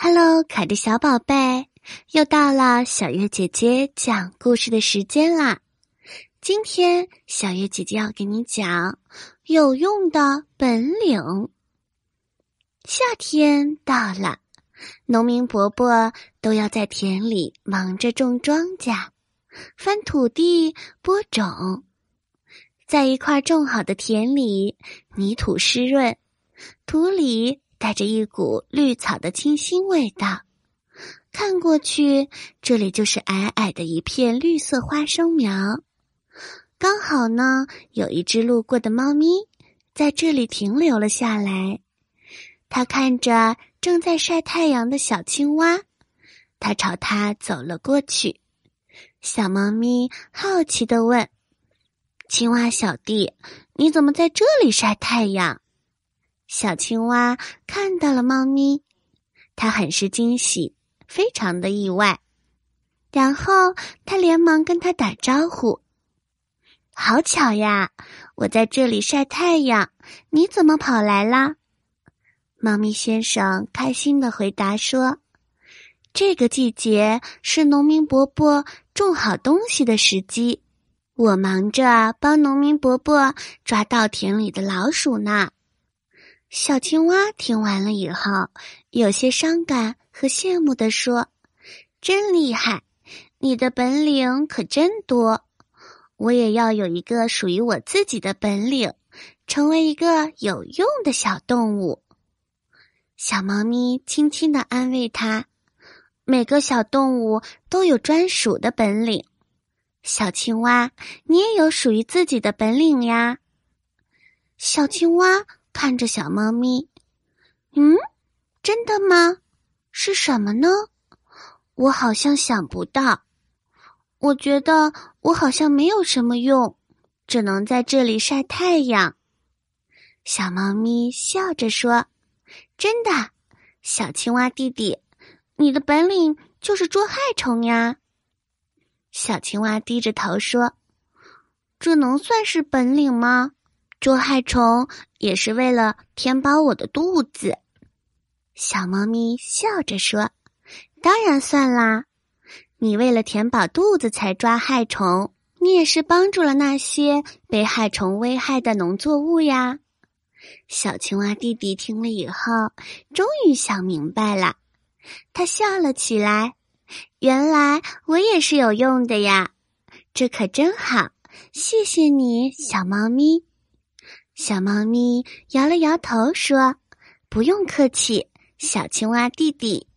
Hello，可爱的小宝贝，又到了小月姐姐讲故事的时间啦！今天小月姐姐要给你讲有用的本领。夏天到了，农民伯伯都要在田里忙着种庄稼、翻土地、播种。在一块种好的田里，泥土湿润，土里。带着一股绿草的清新味道，看过去，这里就是矮矮的一片绿色花生苗。刚好呢，有一只路过的猫咪在这里停留了下来。它看着正在晒太阳的小青蛙，它朝它走了过去。小猫咪好奇的问：“青蛙小弟，你怎么在这里晒太阳？”小青蛙看到了猫咪，它很是惊喜，非常的意外。然后它连忙跟它打招呼：“好巧呀，我在这里晒太阳，你怎么跑来啦？”猫咪先生开心的回答说：“这个季节是农民伯伯种好东西的时机，我忙着帮农民伯伯抓稻田里的老鼠呢。”小青蛙听完了以后，有些伤感和羡慕的说：“真厉害，你的本领可真多！我也要有一个属于我自己的本领，成为一个有用的小动物。”小猫咪轻轻的安慰它：“每个小动物都有专属的本领，小青蛙，你也有属于自己的本领呀。”小青蛙。看着小猫咪，嗯，真的吗？是什么呢？我好像想不到。我觉得我好像没有什么用，只能在这里晒太阳。小猫咪笑着说：“真的，小青蛙弟弟，你的本领就是捉害虫呀。”小青蛙低着头说：“这能算是本领吗？”捉害虫也是为了填饱我的肚子，小猫咪笑着说：“当然算啦，你为了填饱肚子才抓害虫，你也是帮助了那些被害虫危害的农作物呀。”小青蛙弟弟听了以后，终于想明白了，他笑了起来：“原来我也是有用的呀，这可真好，谢谢你，小猫咪。”小猫咪摇了摇头，说：“不用客气，小青蛙弟弟。”